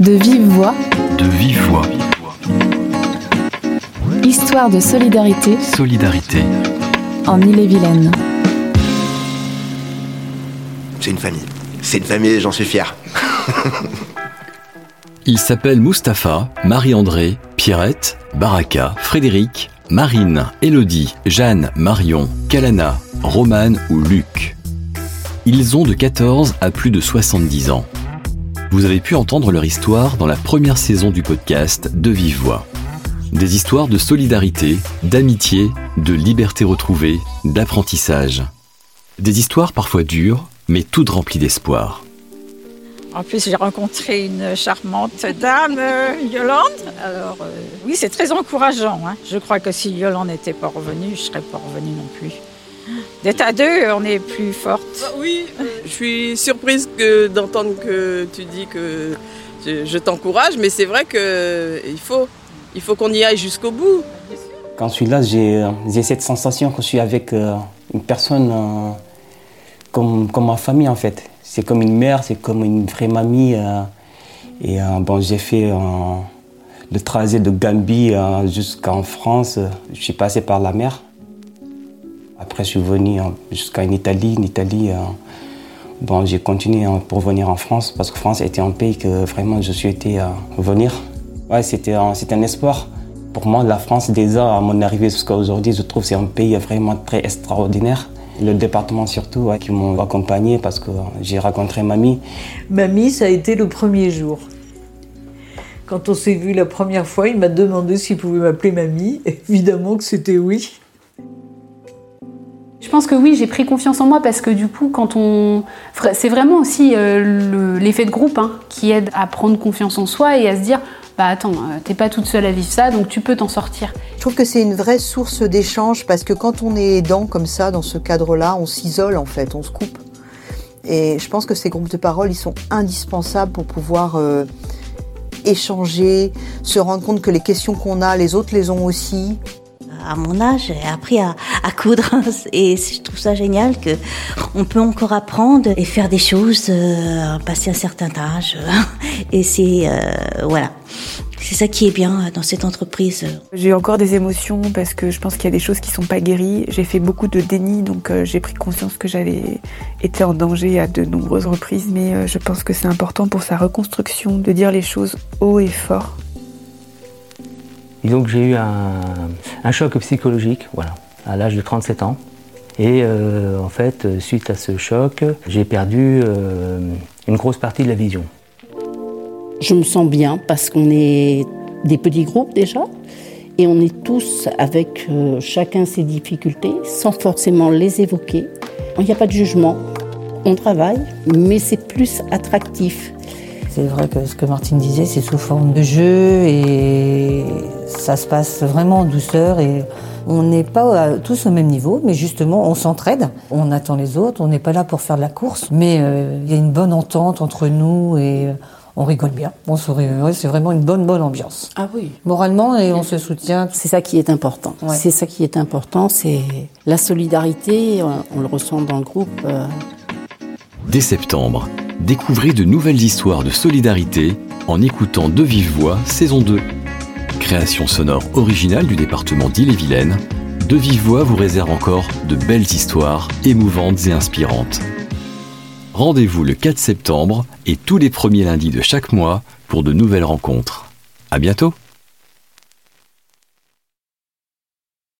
De vive voix. De vive voix. Histoire de solidarité. Solidarité. En Ille-et-Vilaine. C'est une famille. C'est une famille, j'en suis fier. Il s'appelle Mustapha, Marie-André, Pierrette, Baraka, Frédéric, Marine, Elodie, Jeanne, Marion, Kalana, Romane ou Luc. Ils ont de 14 à plus de 70 ans. Vous avez pu entendre leur histoire dans la première saison du podcast De Vive Voix. Des histoires de solidarité, d'amitié, de liberté retrouvée, d'apprentissage. Des histoires parfois dures, mais toutes remplies d'espoir. En plus, j'ai rencontré une charmante dame, euh, Yolande. Alors, euh, oui, c'est très encourageant. Hein. Je crois que si Yolande n'était pas revenue, je ne serais pas revenue non plus. D'être à deux, on est plus forte. Bah oui, je suis surprise que, d'entendre que tu dis que je, t'encourage, mais c'est vrai qu'il faut, il faut qu'on y aille jusqu'au bout. Quand je suis là, j'ai, cette sensation que je suis avec euh, une personne comme, comme ma famille en fait c'est comme une mère, c'est comme une vraie mamie. Euh, et euh, bon, j'ai fait euh, le trajet de Gambie jusqu'en France. Je suis passé par la mer. Après, je suis venu jusqu'en Italie. En Italie, bon, j'ai continué pour venir en France parce que France était un pays que vraiment je souhaitais venir. Ouais, c'était un espoir. Pour moi, la France, déjà, à mon arrivée jusqu'à aujourd'hui, je trouve que c'est un pays vraiment très extraordinaire. Le département surtout, qui m'ont accompagné parce que j'ai rencontré mamie. Mamie, ça a été le premier jour. Quand on s'est vu la première fois, il m'a demandé s'il pouvait m'appeler mamie. Évidemment que c'était oui. Je pense que oui, j'ai pris confiance en moi parce que du coup, quand on. C'est vraiment aussi euh, l'effet de groupe hein, qui aide à prendre confiance en soi et à se dire bah attends, euh, t'es pas toute seule à vivre ça, donc tu peux t'en sortir. Je trouve que c'est une vraie source d'échange parce que quand on est aidant comme ça, dans ce cadre-là, on s'isole en fait, on se coupe. Et je pense que ces groupes de parole, ils sont indispensables pour pouvoir euh, échanger, se rendre compte que les questions qu'on a, les autres les ont aussi à mon âge, j'ai appris à, coudre et je trouve ça génial que on peut encore apprendre et faire des choses, euh, passer un certain âge. Et c'est euh, voilà, c'est ça qui est bien dans cette entreprise. J'ai encore des émotions parce que je pense qu'il y a des choses qui sont pas guéries. J'ai fait beaucoup de déni, donc euh, j'ai pris conscience que j'avais été en danger à de nombreuses reprises. Mais je pense que c'est important pour sa reconstruction de dire les choses haut et fort et donc j'ai eu un, choc psychologique, voilà, à l'âge de 37 ans. Et euh, en fait, suite à ce choc, j'ai perdu euh, une grosse partie de la vision. Je me sens bien parce qu'on est des petits groupes déjà, et on est tous avec euh, chacun ses difficultés, sans forcément les évoquer. Il n'y a pas de jugement, on travaille, mais c'est plus attractif. C'est vrai que ce que Martine disait, c'est sous forme de jeu et ça se passe vraiment en douceur et on n'est pas tous au même niveau, mais justement on s'entraide, on attend les autres, on n'est pas là pour faire de la course, mais euh, il y a une bonne entente entre nous et on rigole bien. On c'est vraiment une bonne bonne ambiance. Ah oui. Moralement et on se soutient. C'est ça qui est important. C'est ça qui est important, c'est la solidarité. On, le ressent dans le groupe. Euh. Dès septembre, découvrez de nouvelles histoires de solidarité en écoutant De Vive Voix saison 2. Création sonore originale du département d'Ille-et-Vilaine, De Vive Voix vous réserve encore de belles histoires émouvantes et inspirantes. Rendez-vous le 4 septembre et tous les premiers lundis de chaque mois pour de nouvelles rencontres. À bientôt!